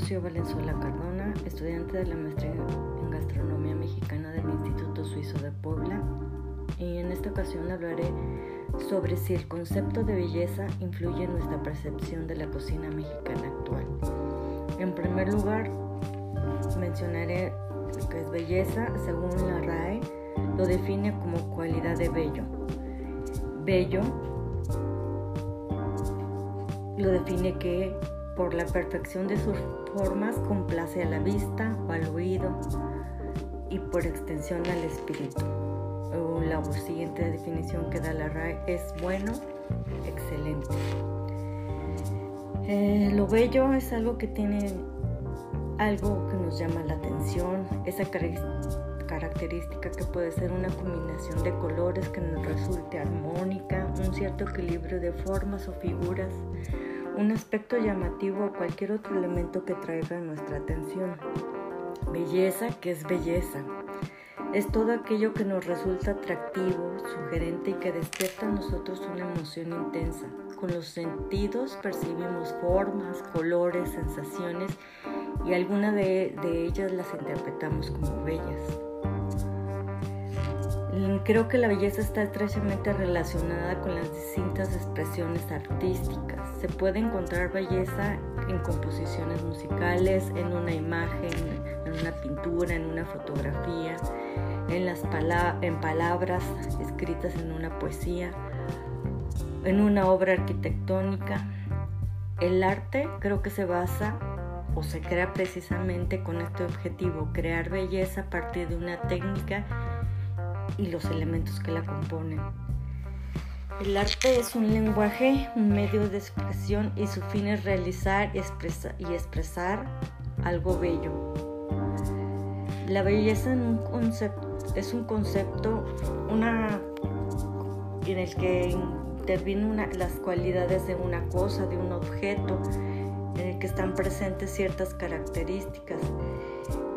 Rocío Valenzuela Cardona, estudiante de la maestría en gastronomía mexicana del Instituto Suizo de Puebla, y en esta ocasión hablaré sobre si el concepto de belleza influye en nuestra percepción de la cocina mexicana actual. En primer lugar, mencionaré lo que es belleza, según la RAE, lo define como cualidad de bello. Bello lo define que por la perfección de sus formas complace a la vista o al oído y por extensión al espíritu. La siguiente definición que da la RAE es bueno, excelente. Eh, lo bello es algo que tiene algo que nos llama la atención, esa característica que puede ser una combinación de colores que nos resulte armónica, un cierto equilibrio de formas o figuras, un aspecto llamativo o cualquier otro elemento que traiga nuestra atención. Belleza, que es belleza? Es todo aquello que nos resulta atractivo, sugerente y que despierta a nosotros una emoción intensa. Con los sentidos percibimos formas, colores, sensaciones y algunas de, de ellas las interpretamos como bellas. Creo que la belleza está estrechamente relacionada con las distintas expresiones artísticas. Se puede encontrar belleza en composiciones musicales, en una imagen, en una pintura, en una fotografía, en, las en palabras escritas en una poesía, en una obra arquitectónica. El arte creo que se basa o se crea precisamente con este objetivo, crear belleza a partir de una técnica y los elementos que la componen. El arte es un lenguaje, un medio de expresión y su fin es realizar y expresar algo bello. La belleza es un concepto una, en el que intervienen las cualidades de una cosa, de un objeto, en el que están presentes ciertas características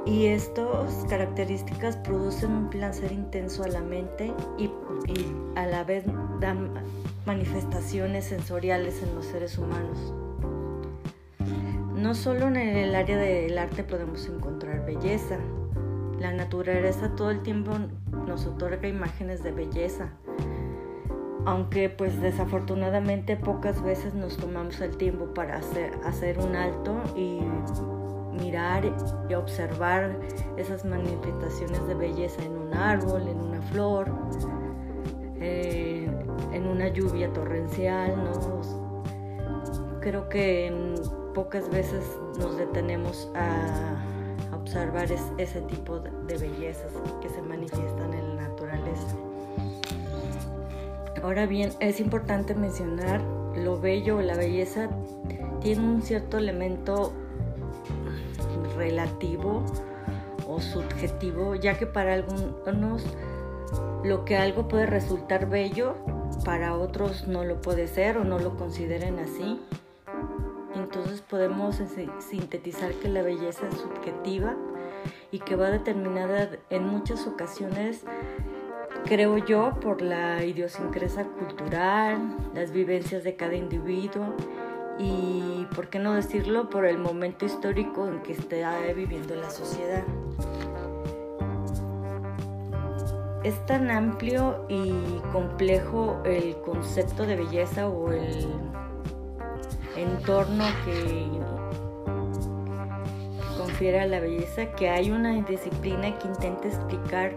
y estas características producen un placer intenso a la mente y, a la vez dan manifestaciones sensoriales en los seres humanos. No solo en el área del arte podemos encontrar belleza. La naturaleza todo el tiempo nos otorga imágenes de belleza. Aunque pues desafortunadamente pocas veces nos tomamos el tiempo para hacer, hacer un alto y mirar y observar esas manifestaciones de belleza en un árbol, en una flor, eh, en una lluvia torrencial. Creo que pocas veces nos detenemos a observar ese tipo de bellezas que se manifiestan en la naturaleza. Ahora bien, es importante mencionar lo bello la belleza tiene un cierto elemento relativo o subjetivo, ya que para algunos lo que algo puede resultar bello, para otros no lo puede ser o no lo consideren así. Entonces podemos sintetizar que la belleza es subjetiva y que va determinada en muchas ocasiones, creo yo, por la idiosincrasia cultural, las vivencias de cada individuo y, por qué no decirlo, por el momento histórico en que está viviendo la sociedad. Es tan amplio y complejo el concepto de belleza o el entorno que confiere a la belleza que hay una disciplina que intenta explicar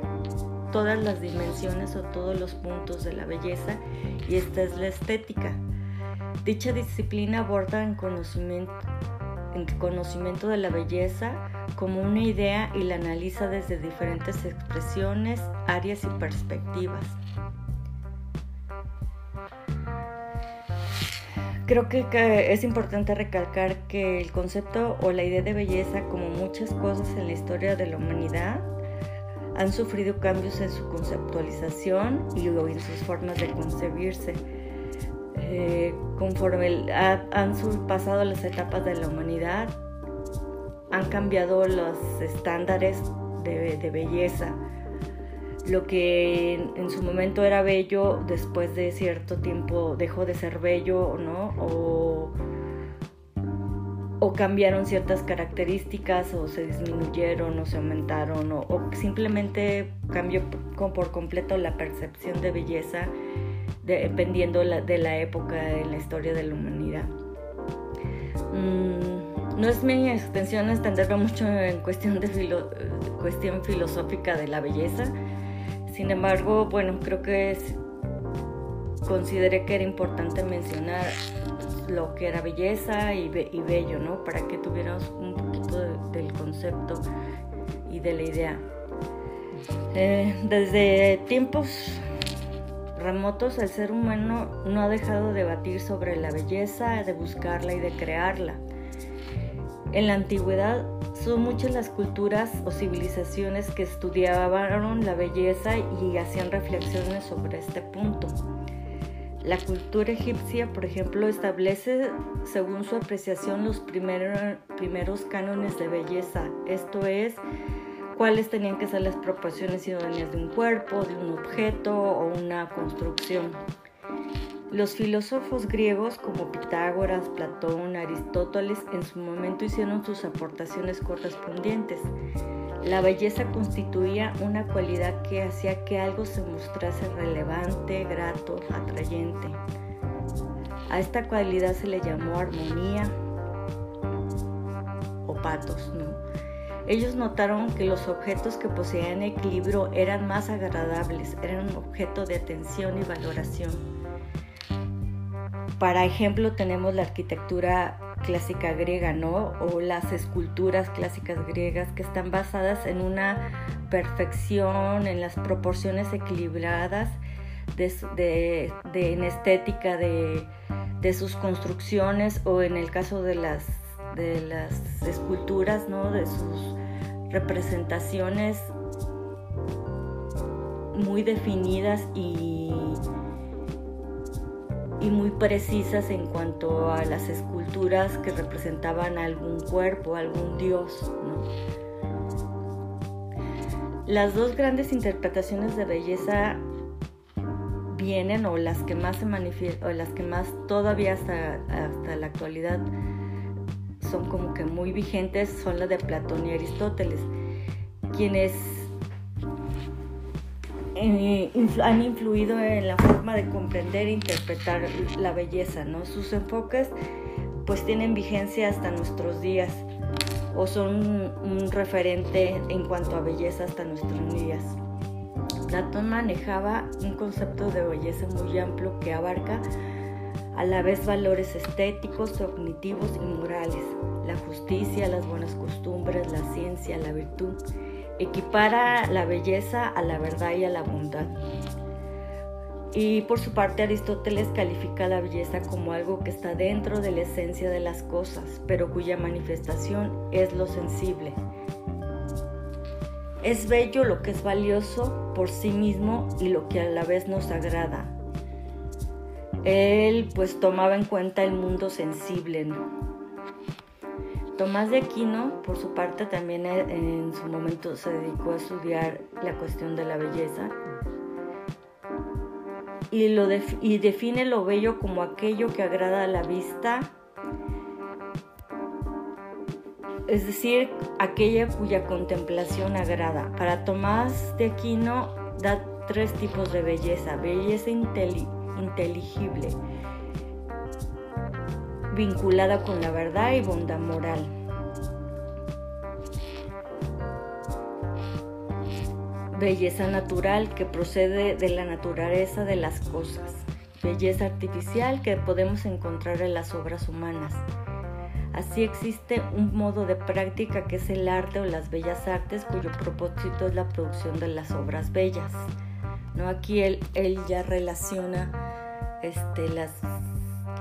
todas las dimensiones o todos los puntos de la belleza y esta es la estética. Dicha disciplina aborda el conocimiento, conocimiento de la belleza como una idea y la analiza desde diferentes expresiones, áreas y perspectivas. Creo que, es importante recalcar que el concepto o la idea de belleza, como muchas cosas en la historia de la humanidad, han sufrido cambios en su conceptualización y en sus formas de concebirse eh, conforme han pasado las etapas de la humanidad, han cambiado los estándares de, belleza. Lo que en, su momento era bello, después de cierto tiempo dejó de ser bello, ¿no? O, o cambiaron ciertas características o se disminuyeron o se aumentaron o, simplemente cambió por completo la percepción de belleza dependiendo de la época en la historia de la humanidad. Mm, no es mi extensión extenderme mucho en cuestión, de cuestión filosófica de la belleza, sin embargo, bueno, creo que consideré que era importante mencionar lo que era belleza y, bello, ¿no? Para que tuviéramos un poquito del concepto y de la idea. Eh, desde tiempos remotos el ser humano no ha dejado de debatir sobre la belleza, de buscarla y de crearla. En la antigüedad son muchas las culturas o civilizaciones que estudiaban la belleza y hacían reflexiones sobre este punto. La cultura egipcia, por ejemplo, establece, según su apreciación, los primeros cánones de belleza, esto es, cuáles tenían que ser las proporciones idóneas de un cuerpo, de un objeto o una construcción. Los filósofos griegos como Pitágoras, Platón, Aristóteles en su momento hicieron sus aportaciones correspondientes. La belleza constituía una cualidad que hacía que algo se mostrase relevante, grato, atrayente. A esta cualidad se le llamó armonía o patos, ¿no? Ellos notaron que los objetos que poseían equilibrio eran más agradables, eran objeto de atención y valoración. Para ejemplo, tenemos la arquitectura clásica griega, ¿no? O las esculturas clásicas griegas que están basadas en una perfección, en las proporciones equilibradas, de, en estética de, sus construcciones o en el caso de las, de las esculturas, ¿no? De sus representaciones muy definidas y y muy precisas en cuanto a las esculturas que representaban algún cuerpo, algún dios. Las dos grandes interpretaciones de belleza vienen o las que más se manifiestan o las que más todavía hasta, hasta la actualidad son como que muy vigentes son las de Platón y Aristóteles, quienes eh, han influido en la forma de comprender e interpretar la belleza, ¿no? Sus enfoques pues tienen vigencia hasta nuestros días o son un referente en cuanto a belleza hasta nuestros días. Platón manejaba un concepto de belleza muy amplio que abarca a la vez valores estéticos, cognitivos y morales, la justicia, las buenas costumbres, la ciencia, la virtud equipara la belleza a la verdad y a la bondad. Y por su parte Aristóteles califica la belleza como algo que está dentro de la esencia de las cosas, pero cuya manifestación es lo sensible. Es bello lo que es valioso por sí mismo y lo que a la vez nos agrada. Él pues tomaba en cuenta el mundo sensible. Tomás de Aquino, por su parte, también eh, en su momento se dedicó a estudiar la cuestión de la belleza y, lo y define lo bello como aquello que agrada a la vista, es decir, aquella cuya contemplación agrada. Para Tomás de Aquino da tres tipos de belleza, belleza inteligible, vinculada con la verdad y bondad moral. Belleza natural que procede de la naturaleza de las cosas. Belleza artificial que podemos encontrar en las obras humanas. Así existe un modo de práctica que es el arte o las bellas artes cuyo propósito es la producción de las obras bellas. ¿No? Aquí él, él ya relaciona este, las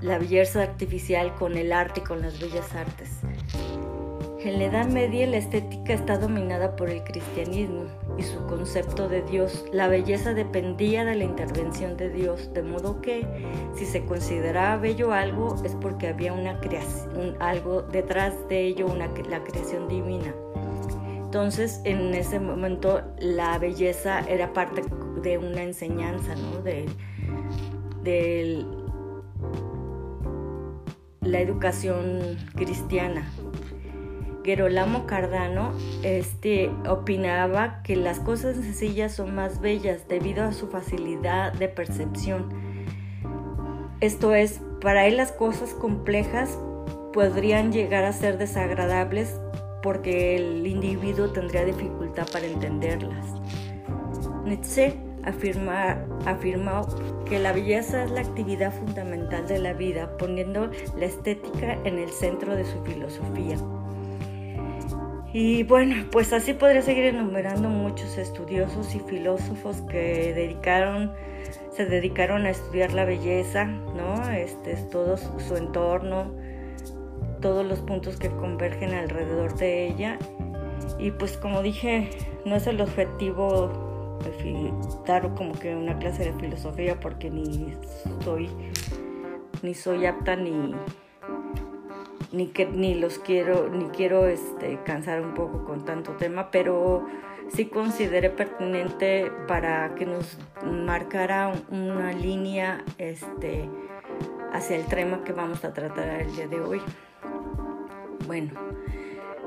la belleza artificial con el arte y con las bellas artes. En la Edad Media la estética está dominada por el cristianismo y su concepto de Dios. La belleza dependía de la intervención de Dios, de modo que si se consideraba bello algo es porque había una creación, algo detrás de ello, una, la creación divina. Entonces, en ese momento la belleza era parte de una enseñanza, ¿no? De, del la educación cristiana. Gerolamo Cardano este, opinaba que las cosas sencillas son más bellas debido a su facilidad de percepción. Esto es, para él las cosas complejas podrían llegar a ser desagradables porque el individuo tendría dificultad para entenderlas. Nietzsche afirma, afirmó que la belleza es la actividad fundamental de la vida, poniendo la estética en el centro de su filosofía. Y bueno, pues así podría seguir enumerando muchos estudiosos y filósofos que dedicaron, se dedicaron a estudiar la belleza, ¿no? Este, todo su entorno, todos los puntos que convergen alrededor de ella. Y pues como dije, no es el objetivo dar como que una clase de filosofía porque ni soy ni soy apta ni ni que ni los quiero ni quiero este cansar un poco con tanto tema pero sí consideré pertinente para que nos marcara una línea este hacia el tema que vamos a tratar el día de hoy. Bueno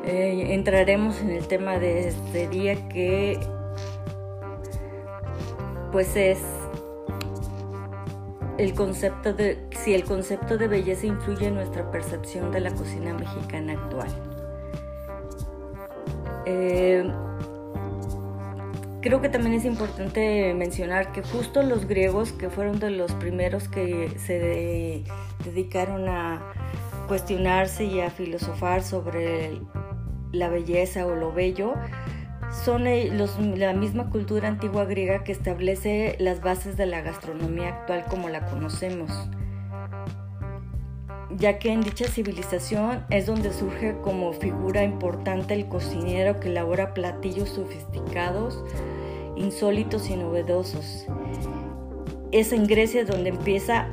eh, entraremos en el tema de este día que pues es el concepto de si el concepto de belleza influye en nuestra percepción de la cocina mexicana actual. Eh, creo que también es importante mencionar que justo los griegos, que fueron de los primeros que se dedicaron a cuestionarse y a filosofar sobre la belleza o lo bello, son la misma cultura antigua griega que establece las bases de la gastronomía actual como la conocemos, ya que en dicha civilización es donde surge como figura importante el cocinero que elabora platillos sofisticados, insólitos y novedosos. Es en Grecia donde empieza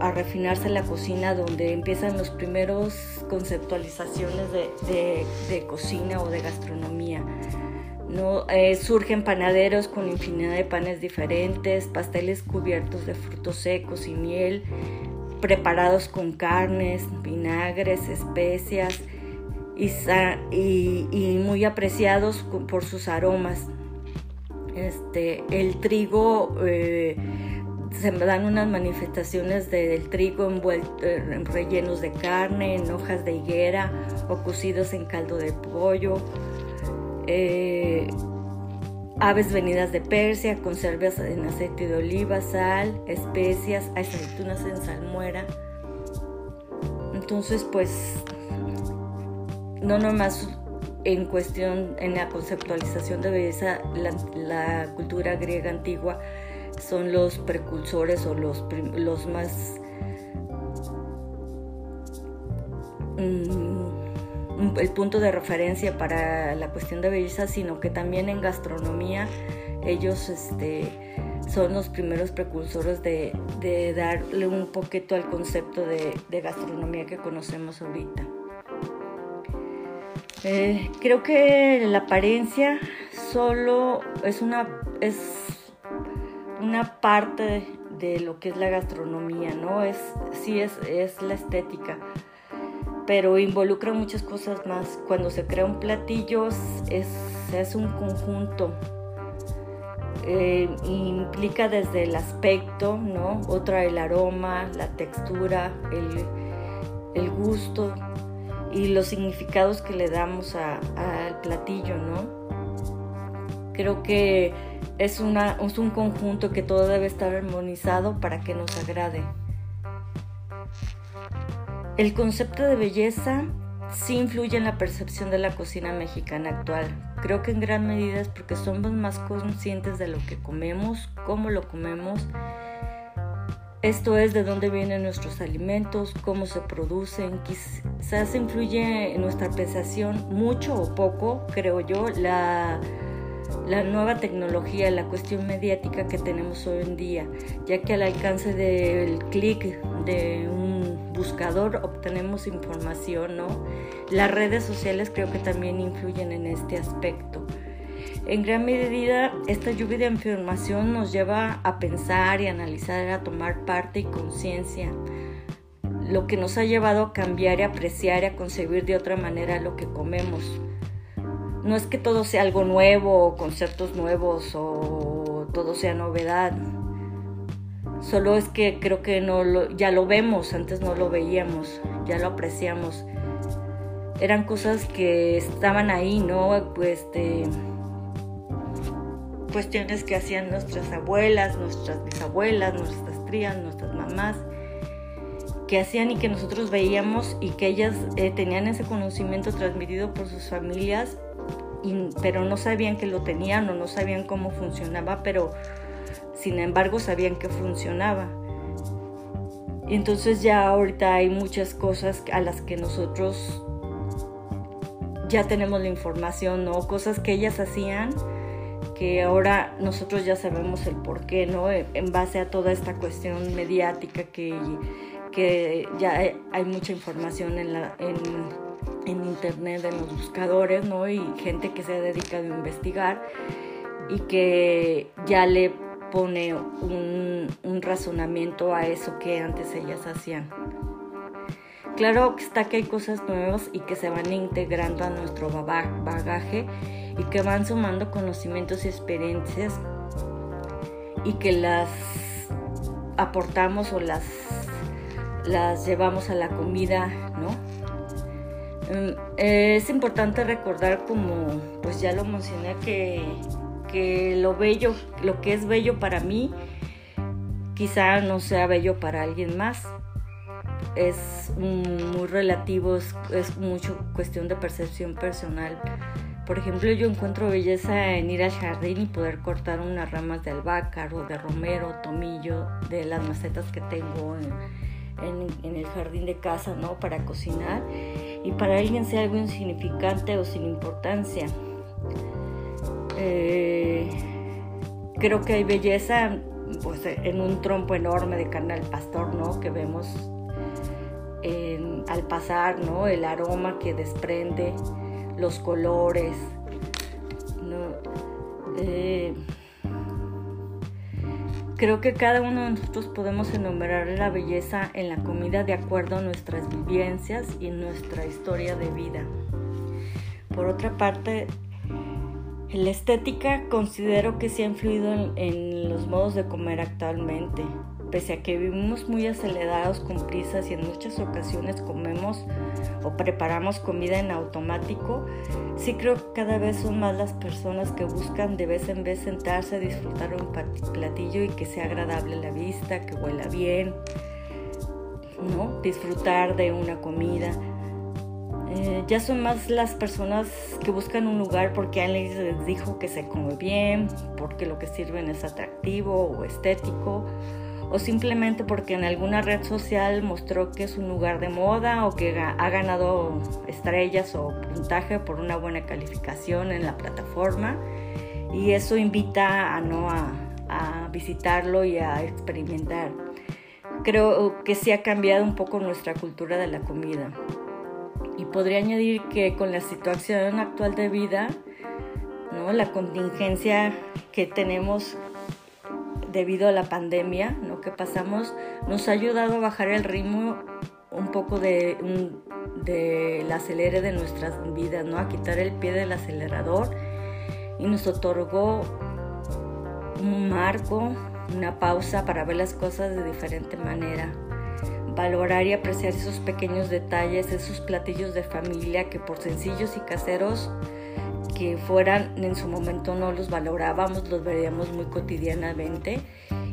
a refinarse la cocina, donde empiezan los primeros conceptualizaciones de cocina o de gastronomía. ¿No? Eh, surgen panaderos con infinidad de panes diferentes, pasteles cubiertos de frutos secos y miel, preparados con carnes, vinagres, especias y, muy apreciados por sus aromas. Este, el trigo, eh, se dan unas manifestaciones del trigo envuelto, en rellenos de carne, en hojas de higuera o cocidos en caldo de pollo eh, aves venidas de Persia, conservas en aceite de oliva, sal, especias, aceitunas en salmuera. Entonces, pues, no nomás en cuestión, en la conceptualización de belleza, la, cultura griega antigua son los precursores o los, los más... Mm, el punto de referencia para la cuestión de belleza, sino que también en gastronomía ellos este, son los primeros precursores de, darle un poquito al concepto de, gastronomía que conocemos ahorita. Eh, creo que la apariencia solo es una, es una parte de lo que es la gastronomía, ¿no? Es, sí es, es la estética pero involucra muchas cosas más. Cuando se crea un platillo es, es un conjunto. Eh, implica desde el aspecto, ¿no? Otra el aroma, la textura, el, gusto y los significados que le damos al platillo, ¿no? Creo que es, una, es un conjunto que todo debe estar armonizado para que nos agrade. El concepto de belleza sí influye en la percepción de la cocina mexicana actual. Creo que en gran medida es porque somos más conscientes de lo que comemos, cómo lo comemos. Esto es de dónde vienen nuestros alimentos, cómo se producen. Quizás influye en nuestra apreciación mucho o poco, creo yo, la, la nueva tecnología, la cuestión mediática que tenemos hoy en día, ya que al alcance del clic de un buscador obtenemos información, ¿no? Las redes sociales creo que también influyen en este aspecto. En gran medida, esta lluvia de información nos lleva a pensar y analizar, a tomar parte y conciencia. lo que nos ha llevado a cambiar y apreciar y a concebir de otra manera lo que comemos. No es que todo sea algo nuevo conceptos nuevos o todo sea novedad. Solo es que creo que no ya lo vemos, antes no lo veíamos, ya lo apreciamos. Eran cosas que estaban ahí, ¿no? Pues de cuestiones que hacían nuestras abuelas, nuestras bisabuelas, nuestras trías, nuestras mamás que hacían y que nosotros veíamos y que ellas eh, tenían ese conocimiento transmitido por sus familias, pero no sabían que lo tenían o no sabían cómo funcionaba, pero sin embargo sabían que funcionaba. Entonces ya ahorita hay muchas cosas a las que nosotros ya tenemos la información, ¿no? Cosas que ellas hacían que ahora nosotros ya sabemos el por qué, ¿no? En base a toda esta cuestión mediática que que ya hay mucha información en, la, en, internet, en los buscadores, ¿no? Y gente que se ha dedicado a investigar y que ya le pone un, razonamiento a eso que antes ellas hacían. Claro que está que hay cosas nuevas y que se van integrando a nuestro bagaje y que van sumando conocimientos y experiencias y que las aportamos o las las llevamos a la comida, ¿no? Mm, es importante recordar, como pues ya lo mencioné, que, que lo bello, lo que es bello para mí, quizá no sea bello para alguien más. Es muy relativo, es, es mucho cuestión de percepción personal. Por ejemplo, yo encuentro belleza en ir al jardín y poder cortar unas ramas de albácar o de romero, tomillo, de las macetas que tengo en, en, el jardín de casa, ¿no? Para cocinar y para alguien sea algo insignificante o sin importancia. Eh, creo que hay belleza pues, en un trompo enorme de carne al pastor, ¿no? Que vemos al pasar, ¿no? El aroma que desprende, los colores, ¿no? Eh, Creo que cada uno de nosotros podemos enumerar la belleza en la comida de acuerdo a nuestras vivencias y nuestra historia de vida. Por otra parte, la estética considero que sí ha influido en, los modos de comer actualmente pese a que vivimos muy acelerados con prisas y en muchas ocasiones comemos o preparamos comida en automático, sí creo que cada vez son más las personas que buscan de vez en vez sentarse a disfrutar un platillo y que sea agradable la vista, que huela bien, ¿no? Disfrutar de una comida. Eh, ya son más las personas que buscan un lugar porque alguien les dijo que se come bien, porque lo que sirven es atractivo o estético, o simplemente porque en alguna red social mostró que es un lugar de moda o que ha ganado estrellas o puntaje por una buena calificación en la plataforma y eso invita a no a, visitarlo y a experimentar. Creo que sí ha cambiado un poco nuestra cultura de la comida. Y podría añadir que con la situación actual de vida, ¿no? la contingencia que tenemos debido a la pandemia ¿no? que pasamos, nos ha ayudado a bajar el ritmo un poco de, del acelere de nuestras vidas, ¿no? a quitar el pie del acelerador y nos otorgó un marco, una pausa para ver las cosas de diferente manera. Valorar y apreciar esos pequeños detalles, esos platillos de familia que por sencillos y caseros que fueran en su momento no los valorábamos, los veríamos muy cotidianamente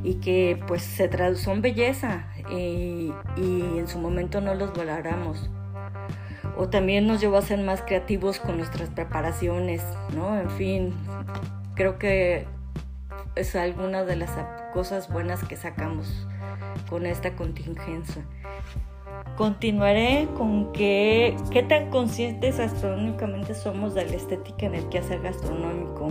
y que pues se son belleza y, y en su momento no los valoramos. O también nos llevó a ser más creativos con nuestras preparaciones, ¿no? En fin, creo que es alguna de las cosas buenas que sacamos con esta contingencia. Continuaré con que qué tan conscientes astronómicamente somos de la estética en el quehacer gastronómico.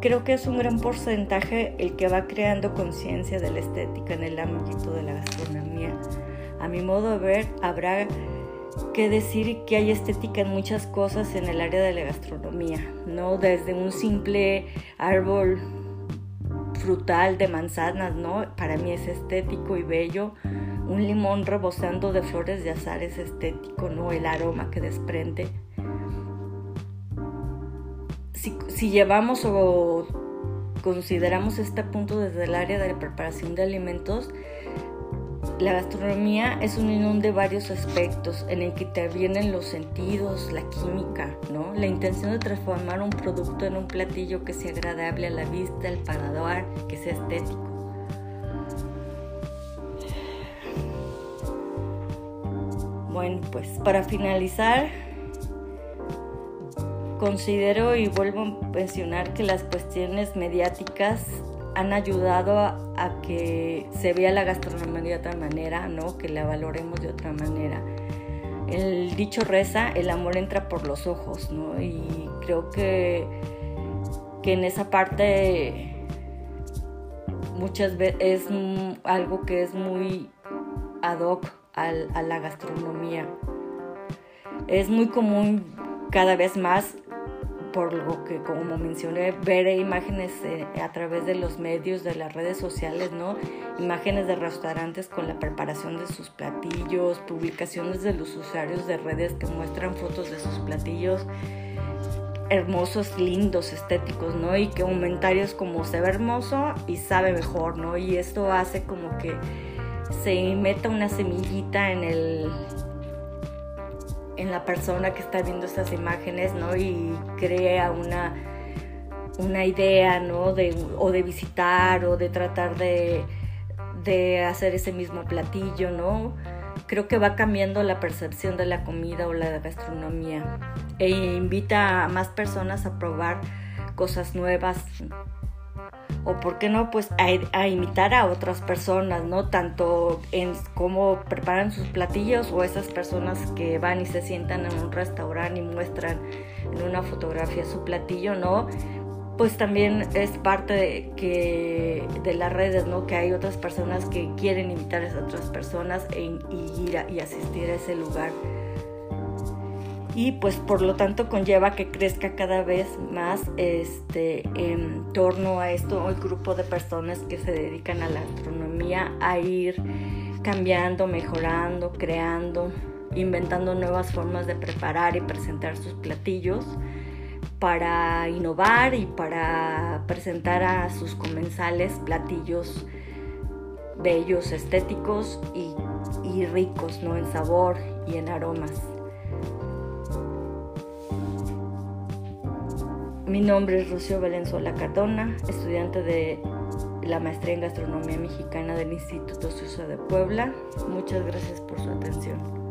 Creo que es un gran porcentaje el que va creando conciencia de la estética en el ámbito de la gastronomía. A mi modo de ver, habrá que decir que hay estética en muchas cosas en el área de la gastronomía, no desde un simple árbol frutal de manzanas, ¿no? Para mí es estético y bello un limón rebosando de flores de azar es estético, ¿no? El aroma que desprende. Si, llevamos o consideramos este punto desde el área de preparación de alimentos, la gastronomía es un unión de varios aspectos en el que intervienen los sentidos, la química, ¿no? La intención de transformar un producto en un platillo que sea agradable a la vista, al paladar, que sea estético. Bueno, pues para finalizar, considero y vuelvo a mencionar que las cuestiones mediáticas han ayudado a, que se vea la gastronomía de otra manera, ¿no? Que la valoremos de otra manera. El dicho reza, el amor entra por los ojos, ¿no? Y creo que, que en esa parte muchas veces es algo que es muy ad hoc a la gastronomía. Es muy común cada vez más por lo que, como mencioné, ver imágenes eh, a través de los medios, de las redes sociales, ¿no? Imágenes de restaurantes con la preparación de sus platillos, publicaciones de los usuarios de redes que muestran fotos de sus platillos hermosos, lindos, estéticos, ¿no? Y que comentarios como se ve hermoso y sabe mejor, ¿no? Y esto hace como que se meta una semillita en el en la persona que está viendo estas imágenes, ¿no? Y crea una, una idea, ¿no? De, o de visitar o de tratar de, de hacer ese mismo platillo, ¿no? Creo que va cambiando la percepción de la comida o la gastronomía e invita a más personas a probar cosas nuevas, o por qué no, pues a, imitar a otras personas, ¿no? Tanto en cómo preparan sus platillos o esas personas que van y se sientan en un restaurante y muestran en una fotografía su platillo, ¿no? Pues también es parte de, que, de las redes, ¿no? Que hay otras personas que quieren imitar a otras personas e, y ir y asistir a ese lugar y pues por lo tanto conlleva que crezca cada vez más este en torno a esto el grupo de personas que se dedican a la astronomía a ir cambiando, mejorando, creando, inventando nuevas formas de preparar y presentar sus platillos para innovar y para presentar a sus comensales platillos bellos, estéticos y, y ricos ¿no? en sabor y en aromas. Mi nombre es Rocío Valenzuela Cardona, estudiante de la maestría en gastronomía mexicana del Instituto Suizo de Puebla. Muchas gracias por su atención.